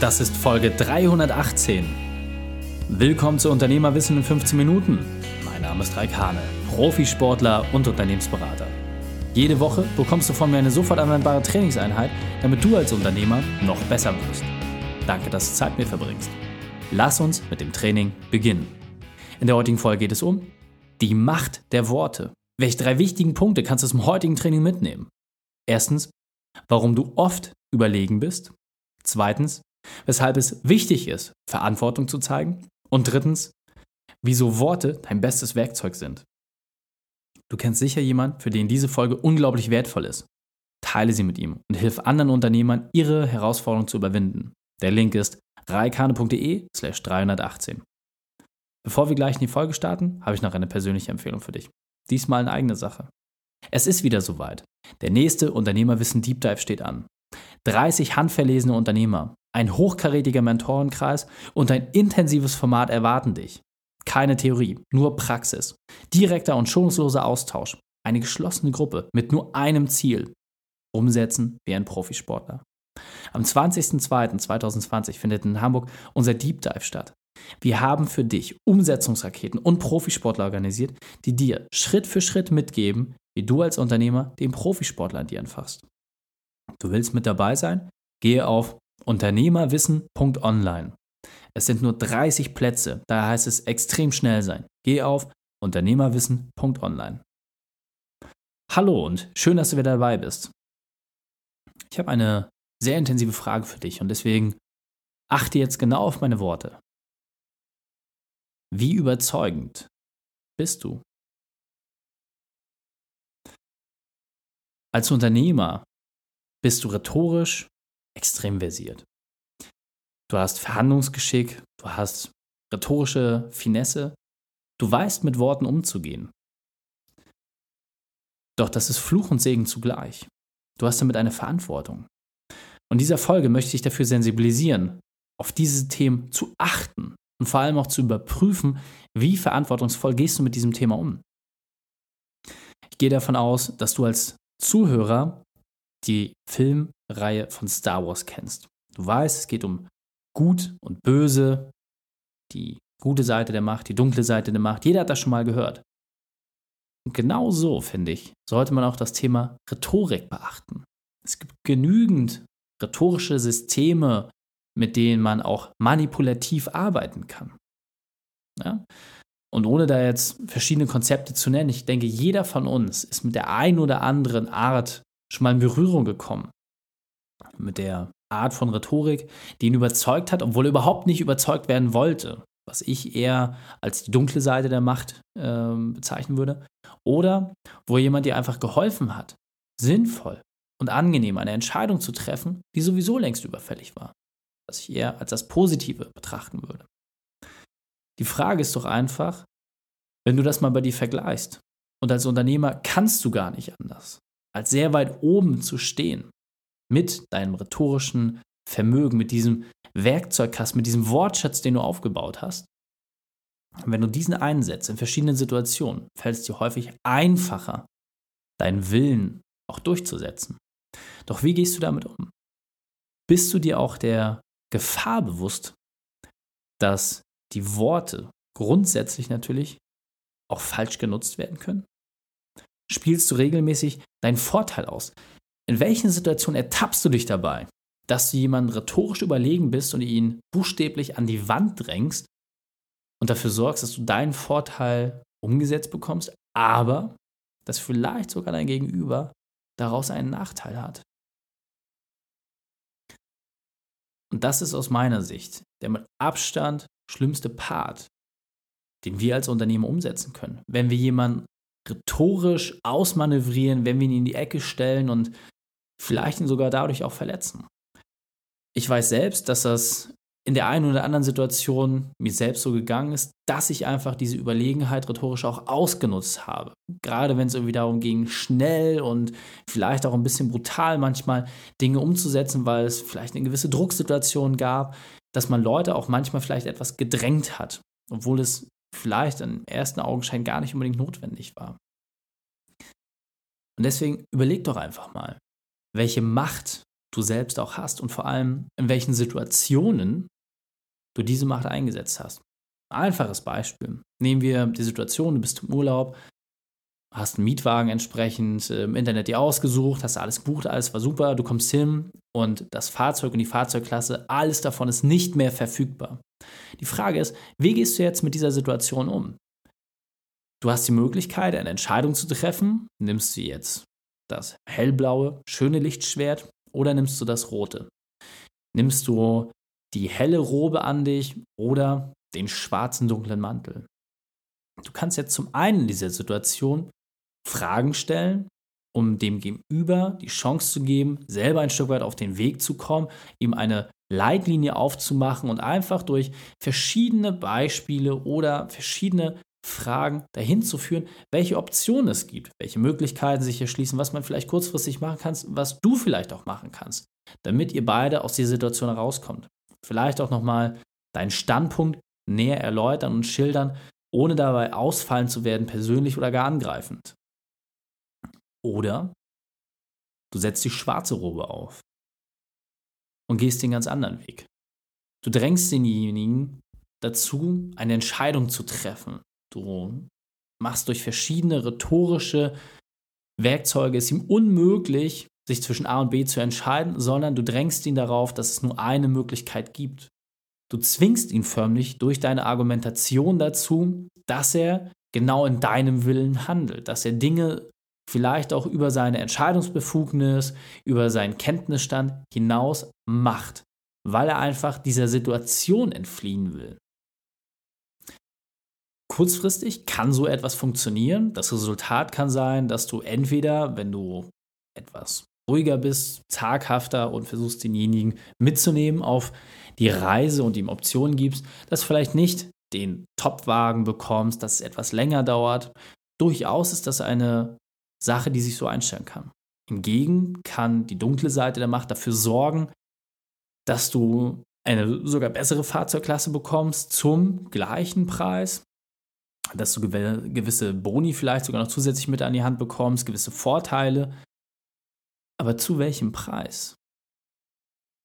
Das ist Folge 318. Willkommen zu Unternehmerwissen in 15 Minuten. Mein Name ist Raik Hane, Profisportler und Unternehmensberater. Jede Woche bekommst du von mir eine sofort anwendbare Trainingseinheit, damit du als Unternehmer noch besser wirst. Danke, dass du Zeit mit mir verbringst. Lass uns mit dem Training beginnen. In der heutigen Folge geht es um die Macht der Worte. Welche drei wichtigen Punkte kannst du zum heutigen Training mitnehmen? Erstens, warum du oft überlegen bist. Zweitens, weshalb es wichtig ist, Verantwortung zu zeigen. Und drittens, wieso Worte dein bestes Werkzeug sind. Du kennst sicher jemanden, für den diese Folge unglaublich wertvoll ist. Teile sie mit ihm und hilf anderen Unternehmern, ihre Herausforderung zu überwinden. Der Link ist reikane.de slash 318. Bevor wir gleich in die Folge starten, habe ich noch eine persönliche Empfehlung für dich. Diesmal eine eigene Sache. Es ist wieder soweit. Der nächste Unternehmerwissen Deep Dive steht an. 30 handverlesene Unternehmer, ein hochkarätiger Mentorenkreis und ein intensives Format erwarten dich. Keine Theorie, nur Praxis. Direkter und schonungsloser Austausch. Eine geschlossene Gruppe mit nur einem Ziel. Umsetzen wie ein Profisportler. Am 20.02.2020 findet in Hamburg unser Deep Dive statt. Wir haben für dich Umsetzungsraketen und Profisportler organisiert, die dir Schritt für Schritt mitgeben, wie du als Unternehmer den Profisportler an dir entfasst. Du willst mit dabei sein? Gehe auf unternehmerwissen.online. Es sind nur 30 Plätze, daher heißt es extrem schnell sein. Geh auf unternehmerwissen.online. Hallo und schön, dass du wieder dabei bist. Ich habe eine sehr intensive Frage für dich und deswegen achte jetzt genau auf meine Worte. Wie überzeugend bist du? Als Unternehmer bist du rhetorisch extrem versiert. Du hast Verhandlungsgeschick, du hast rhetorische Finesse, du weißt mit Worten umzugehen. Doch das ist Fluch und Segen zugleich. Du hast damit eine Verantwortung. Und dieser Folge möchte ich dafür sensibilisieren, auf diese Themen zu achten und vor allem auch zu überprüfen, wie verantwortungsvoll gehst du mit diesem Thema um. Ich gehe davon aus, dass du als Zuhörer die Filmreihe von Star Wars kennst. Du weißt, es geht um Gut und Böse, die gute Seite der Macht, die dunkle Seite der Macht. Jeder hat das schon mal gehört. Und genau so, finde ich, sollte man auch das Thema Rhetorik beachten. Es gibt genügend rhetorische Systeme, mit denen man auch manipulativ arbeiten kann. Ja? Und ohne da jetzt verschiedene Konzepte zu nennen, ich denke, jeder von uns ist mit der einen oder anderen Art schon mal in Berührung gekommen. Mit der Art von Rhetorik, die ihn überzeugt hat, obwohl er überhaupt nicht überzeugt werden wollte. Was ich eher als die dunkle Seite der Macht äh, bezeichnen würde. Oder wo jemand dir einfach geholfen hat, sinnvoll und angenehm eine Entscheidung zu treffen, die sowieso längst überfällig war. Was ich eher als das Positive betrachten würde. Die Frage ist doch einfach, wenn du das mal bei dir vergleichst. Und als Unternehmer kannst du gar nicht anders, als sehr weit oben zu stehen. Mit deinem rhetorischen Vermögen, mit diesem Werkzeugkasten, mit diesem Wortschatz, den du aufgebaut hast. Und wenn du diesen einsetzt in verschiedenen Situationen, fällt es dir häufig einfacher, deinen Willen auch durchzusetzen. Doch wie gehst du damit um? Bist du dir auch der Gefahr bewusst, dass die Worte grundsätzlich natürlich auch falsch genutzt werden können? Spielst du regelmäßig deinen Vorteil aus? In welchen Situationen ertappst du dich dabei, dass du jemandem rhetorisch überlegen bist und ihn buchstäblich an die Wand drängst und dafür sorgst, dass du deinen Vorteil umgesetzt bekommst, aber dass vielleicht sogar dein Gegenüber daraus einen Nachteil hat? Und das ist aus meiner Sicht der mit Abstand schlimmste Part, den wir als Unternehmen umsetzen können. Wenn wir jemanden rhetorisch ausmanövrieren, wenn wir ihn in die Ecke stellen und vielleicht ihn sogar dadurch auch verletzen. Ich weiß selbst, dass das in der einen oder anderen Situation mir selbst so gegangen ist, dass ich einfach diese Überlegenheit rhetorisch auch ausgenutzt habe. Gerade wenn es irgendwie darum ging, schnell und vielleicht auch ein bisschen brutal manchmal Dinge umzusetzen, weil es vielleicht eine gewisse Drucksituation gab, dass man Leute auch manchmal vielleicht etwas gedrängt hat, obwohl es vielleicht im ersten Augenschein gar nicht unbedingt notwendig war. Und deswegen überleg doch einfach mal, welche Macht du selbst auch hast und vor allem in welchen Situationen du diese Macht eingesetzt hast. Einfaches Beispiel. Nehmen wir die Situation, du bist im Urlaub, hast einen Mietwagen entsprechend im Internet dir ausgesucht, hast alles gebucht, alles war super, du kommst hin und das Fahrzeug und die Fahrzeugklasse, alles davon ist nicht mehr verfügbar. Die Frage ist, wie gehst du jetzt mit dieser Situation um? Du hast die Möglichkeit, eine Entscheidung zu treffen. Nimmst du jetzt das hellblaue, schöne Lichtschwert oder nimmst du das rote? Nimmst du die helle Robe an dich oder den schwarzen, dunklen Mantel? Du kannst jetzt zum einen in dieser Situation Fragen stellen, um dem Gegenüber die Chance zu geben, selber ein Stück weit auf den Weg zu kommen, ihm eine Leitlinie aufzumachen und einfach durch verschiedene Beispiele oder verschiedene Fragen dahin zu führen, welche Optionen es gibt, welche Möglichkeiten sich erschließen, was man vielleicht kurzfristig machen kann, was du vielleicht auch machen kannst, damit ihr beide aus dieser Situation herauskommt. Vielleicht auch nochmal deinen Standpunkt näher erläutern und schildern, ohne dabei ausfallen zu werden, persönlich oder gar angreifend. Oder du setzt die schwarze Robe auf und gehst den ganz anderen Weg. Du drängst denjenigen dazu, eine Entscheidung zu treffen. Du machst durch verschiedene rhetorische Werkzeuge es ihm unmöglich, sich zwischen A und B zu entscheiden, sondern du drängst ihn darauf, dass es nur eine Möglichkeit gibt. Du zwingst ihn förmlich durch deine Argumentation dazu, dass er genau in deinem Willen handelt, dass er Dinge vielleicht auch über seine Entscheidungsbefugnis, über seinen Kenntnisstand hinaus macht, weil er einfach dieser Situation entfliehen will. Kurzfristig kann so etwas funktionieren. Das Resultat kann sein, dass du entweder, wenn du etwas ruhiger bist, zaghafter und versuchst denjenigen mitzunehmen auf die Reise und ihm Optionen gibst, dass vielleicht nicht den Topwagen bekommst, dass es etwas länger dauert. Durchaus ist das eine Sache, die sich so einstellen kann. Hingegen kann die dunkle Seite der Macht dafür sorgen, dass du eine sogar bessere Fahrzeugklasse bekommst zum gleichen Preis, dass du gewisse Boni vielleicht sogar noch zusätzlich mit an die Hand bekommst, gewisse Vorteile. Aber zu welchem Preis?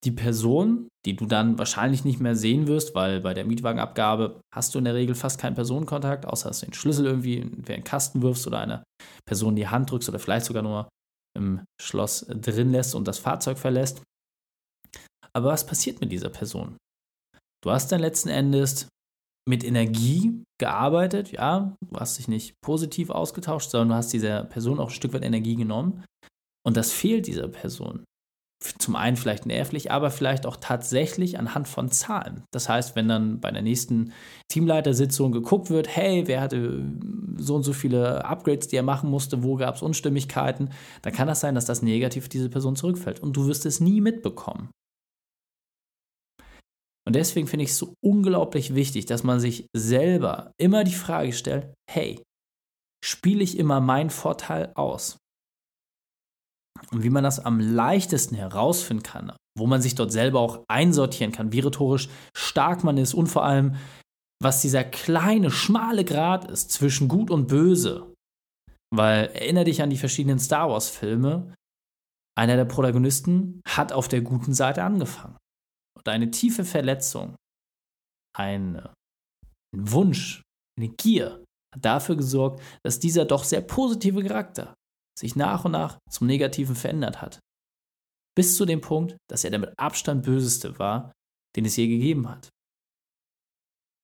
Die Person, die du dann wahrscheinlich nicht mehr sehen wirst, weil bei der Mietwagenabgabe hast du in der Regel fast keinen Personenkontakt, außer dass du den Schlüssel irgendwie in den Kasten wirfst oder einer Person die Hand drückst oder vielleicht sogar nur im Schloss drin lässt und das Fahrzeug verlässt. Aber was passiert mit dieser Person? Du hast dann letzten Endes mit Energie gearbeitet, ja, du hast dich nicht positiv ausgetauscht, sondern du hast dieser Person auch ein Stück weit Energie genommen. Und das fehlt dieser Person zum einen vielleicht nervlich, aber vielleicht auch tatsächlich anhand von Zahlen. Das heißt, wenn dann bei der nächsten Teamleitersitzung geguckt wird, hey, wer hatte so und so viele Upgrades, die er machen musste, wo gab es Unstimmigkeiten, dann kann das sein, dass das negativ diese Person zurückfällt und du wirst es nie mitbekommen. Und deswegen finde ich es so unglaublich wichtig, dass man sich selber immer die Frage stellt, hey, spiele ich immer meinen Vorteil aus? Und wie man das am leichtesten herausfinden kann, wo man sich dort selber auch einsortieren kann, wie rhetorisch stark man ist und vor allem, was dieser kleine, schmale Grad ist zwischen Gut und Böse. Weil erinnere dich an die verschiedenen Star Wars-Filme. Einer der Protagonisten hat auf der guten Seite angefangen. Und eine tiefe Verletzung, ein Wunsch, eine Gier hat dafür gesorgt, dass dieser doch sehr positive Charakter sich nach und nach zum Negativen verändert hat. Bis zu dem Punkt, dass er der mit Abstand böseste war, den es je gegeben hat.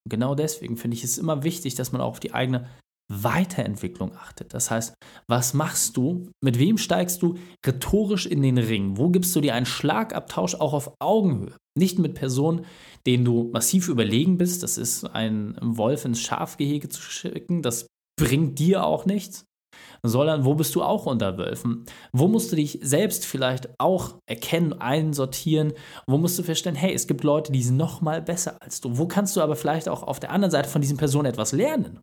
Und genau deswegen finde ich es immer wichtig, dass man auch auf die eigene Weiterentwicklung achtet. Das heißt, was machst du? Mit wem steigst du rhetorisch in den Ring? Wo gibst du dir einen Schlagabtausch auch auf Augenhöhe? Nicht mit Personen, denen du massiv überlegen bist. Das ist ein Wolf ins Schafgehege zu schicken. Das bringt dir auch nichts sondern wo bist du auch unter Wölfen? Wo musst du dich selbst vielleicht auch erkennen, einsortieren? Wo musst du feststellen, hey, es gibt Leute, die sind noch mal besser als du? Wo kannst du aber vielleicht auch auf der anderen Seite von diesen Personen etwas lernen?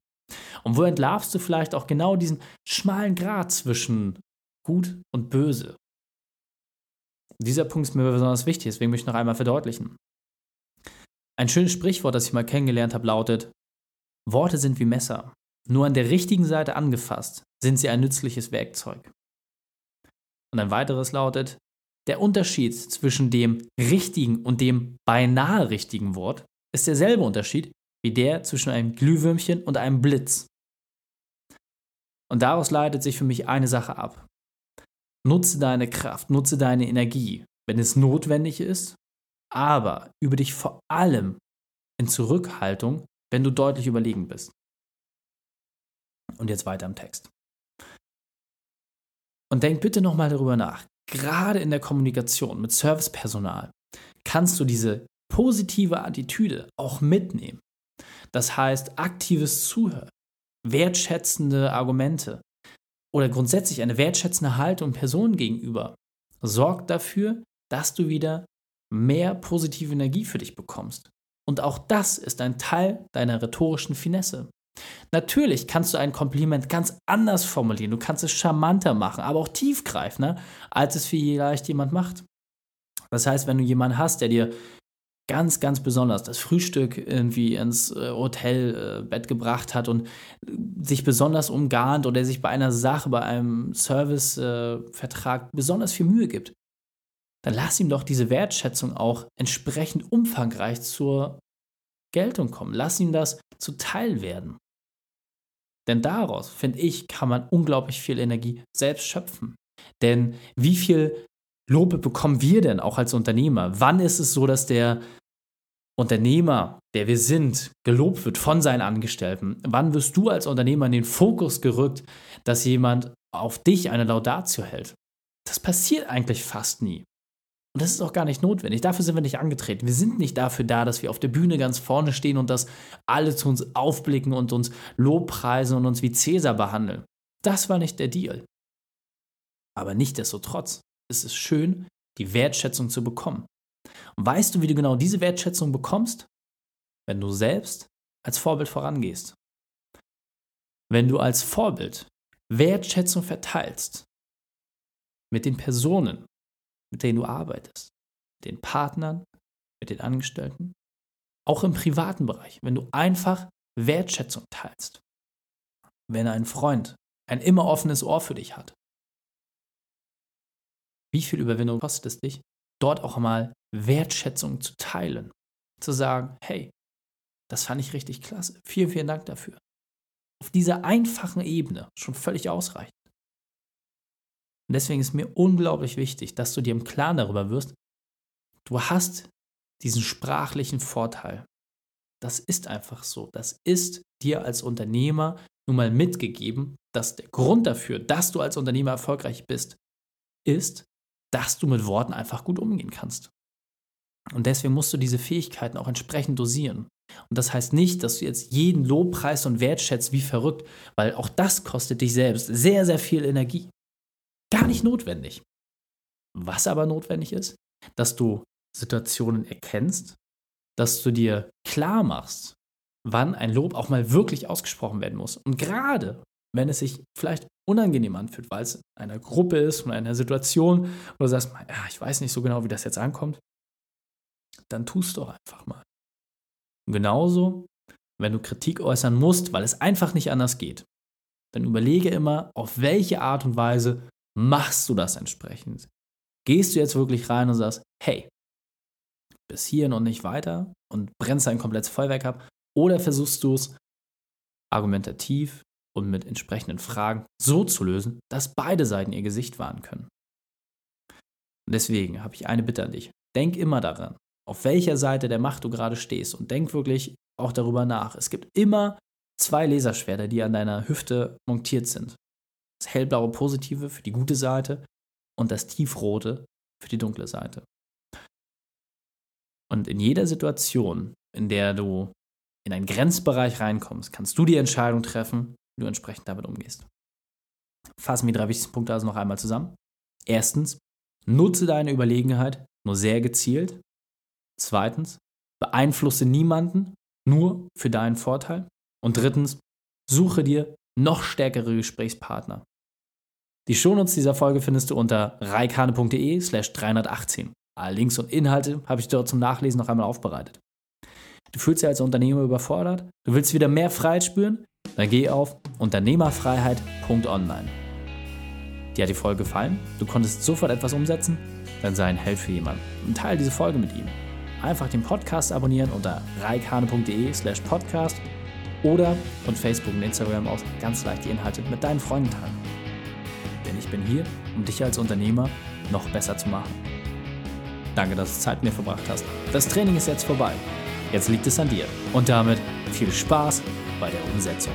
Und wo entlarvst du vielleicht auch genau diesen schmalen Grat zwischen gut und böse? Dieser Punkt ist mir besonders wichtig, deswegen möchte ich noch einmal verdeutlichen. Ein schönes Sprichwort, das ich mal kennengelernt habe, lautet: Worte sind wie Messer. Nur an der richtigen Seite angefasst sind sie ein nützliches Werkzeug. Und ein weiteres lautet, der Unterschied zwischen dem richtigen und dem beinahe richtigen Wort ist derselbe Unterschied wie der zwischen einem Glühwürmchen und einem Blitz. Und daraus leitet sich für mich eine Sache ab. Nutze deine Kraft, nutze deine Energie, wenn es notwendig ist, aber übe dich vor allem in Zurückhaltung, wenn du deutlich überlegen bist. Und jetzt weiter im Text. Und denk bitte nochmal darüber nach. Gerade in der Kommunikation mit Servicepersonal kannst du diese positive Attitüde auch mitnehmen. Das heißt, aktives Zuhören, wertschätzende Argumente oder grundsätzlich eine wertschätzende Haltung Personen gegenüber sorgt dafür, dass du wieder mehr positive Energie für dich bekommst. Und auch das ist ein Teil deiner rhetorischen Finesse. Natürlich kannst du ein Kompliment ganz anders formulieren, du kannst es charmanter machen, aber auch tiefgreifender, als es vielleicht jemand macht. Das heißt, wenn du jemanden hast, der dir ganz, ganz besonders das Frühstück irgendwie ins äh, Hotelbett äh, gebracht hat und sich besonders umgarnt oder sich bei einer Sache, bei einem Servicevertrag äh, besonders viel Mühe gibt, dann lass ihm doch diese Wertschätzung auch entsprechend umfangreich zur Geltung kommen. Lass ihm das zuteil werden. Denn daraus, finde ich, kann man unglaublich viel Energie selbst schöpfen. Denn wie viel Lob bekommen wir denn auch als Unternehmer? Wann ist es so, dass der Unternehmer, der wir sind, gelobt wird von seinen Angestellten? Wann wirst du als Unternehmer in den Fokus gerückt, dass jemand auf dich eine Laudatio hält? Das passiert eigentlich fast nie. Und das ist auch gar nicht notwendig. Dafür sind wir nicht angetreten. Wir sind nicht dafür da, dass wir auf der Bühne ganz vorne stehen und dass alle zu uns aufblicken und uns Lobpreisen und uns wie Cäsar behandeln. Das war nicht der Deal. Aber nichtdestotrotz ist es schön, die Wertschätzung zu bekommen. Und weißt du, wie du genau diese Wertschätzung bekommst? Wenn du selbst als Vorbild vorangehst. Wenn du als Vorbild Wertschätzung verteilst mit den Personen, mit denen du arbeitest, mit den Partnern, mit den Angestellten, auch im privaten Bereich, wenn du einfach Wertschätzung teilst, wenn ein Freund ein immer offenes Ohr für dich hat, wie viel Überwindung kostet es dich, dort auch mal Wertschätzung zu teilen, zu sagen, hey, das fand ich richtig klasse, vielen, vielen Dank dafür. Auf dieser einfachen Ebene schon völlig ausreichend. Und deswegen ist mir unglaublich wichtig, dass du dir im Klaren darüber wirst, du hast diesen sprachlichen Vorteil. Das ist einfach so. Das ist dir als Unternehmer nun mal mitgegeben, dass der Grund dafür, dass du als Unternehmer erfolgreich bist, ist, dass du mit Worten einfach gut umgehen kannst. Und deswegen musst du diese Fähigkeiten auch entsprechend dosieren. Und das heißt nicht, dass du jetzt jeden Lobpreis und wertschätzt wie verrückt, weil auch das kostet dich selbst sehr, sehr viel Energie. Gar nicht notwendig. Was aber notwendig ist, dass du Situationen erkennst, dass du dir klar machst, wann ein Lob auch mal wirklich ausgesprochen werden muss. Und gerade wenn es sich vielleicht unangenehm anfühlt, weil es in einer Gruppe ist, in einer Situation, wo du sagst, ja, ich weiß nicht so genau, wie das jetzt ankommt, dann tust doch einfach mal. Und genauso, wenn du Kritik äußern musst, weil es einfach nicht anders geht, dann überlege immer, auf welche Art und Weise machst du das entsprechend? Gehst du jetzt wirklich rein und sagst, hey, bis hierhin und nicht weiter und brennst ein komplettes Feuerwerk ab? Oder versuchst du es argumentativ und mit entsprechenden Fragen so zu lösen, dass beide Seiten ihr Gesicht wahren können? Und deswegen habe ich eine Bitte an dich. Denk immer daran, auf welcher Seite der Macht du gerade stehst und denk wirklich auch darüber nach. Es gibt immer zwei Laserschwerter, die an deiner Hüfte montiert sind. Das hellblaue Positive für die gute Seite und das tiefrote für die dunkle Seite. Und in jeder Situation, in der du in einen Grenzbereich reinkommst, kannst du die Entscheidung treffen, wie du entsprechend damit umgehst. Fassen wir die drei wichtigsten Punkte also noch einmal zusammen. Erstens, nutze deine Überlegenheit nur sehr gezielt. Zweitens, beeinflusse niemanden nur für deinen Vorteil. Und drittens, suche dir noch stärkere Gesprächspartner. Die Shownotes dieser Folge findest du unter reikane.de slash 318. Alle Links und Inhalte habe ich dort zum Nachlesen noch einmal aufbereitet. Du fühlst dich als Unternehmer überfordert? Du willst wieder mehr Freiheit spüren? Dann geh auf unternehmerfreiheit.online. Dir hat die Folge gefallen? Du konntest sofort etwas umsetzen? dann sei ein Held für jemanden und teile diese Folge mit ihm. Einfach den Podcast abonnieren unter reikane.de slash podcast oder von Facebook und Instagram aus ganz leicht die Inhalte mit deinen Freunden teilen. Denn ich bin hier, um dich als Unternehmer noch besser zu machen. Danke, dass du Zeit mit mir verbracht hast. Das Training ist jetzt vorbei. Jetzt liegt es an dir. Und damit viel Spaß bei der Umsetzung.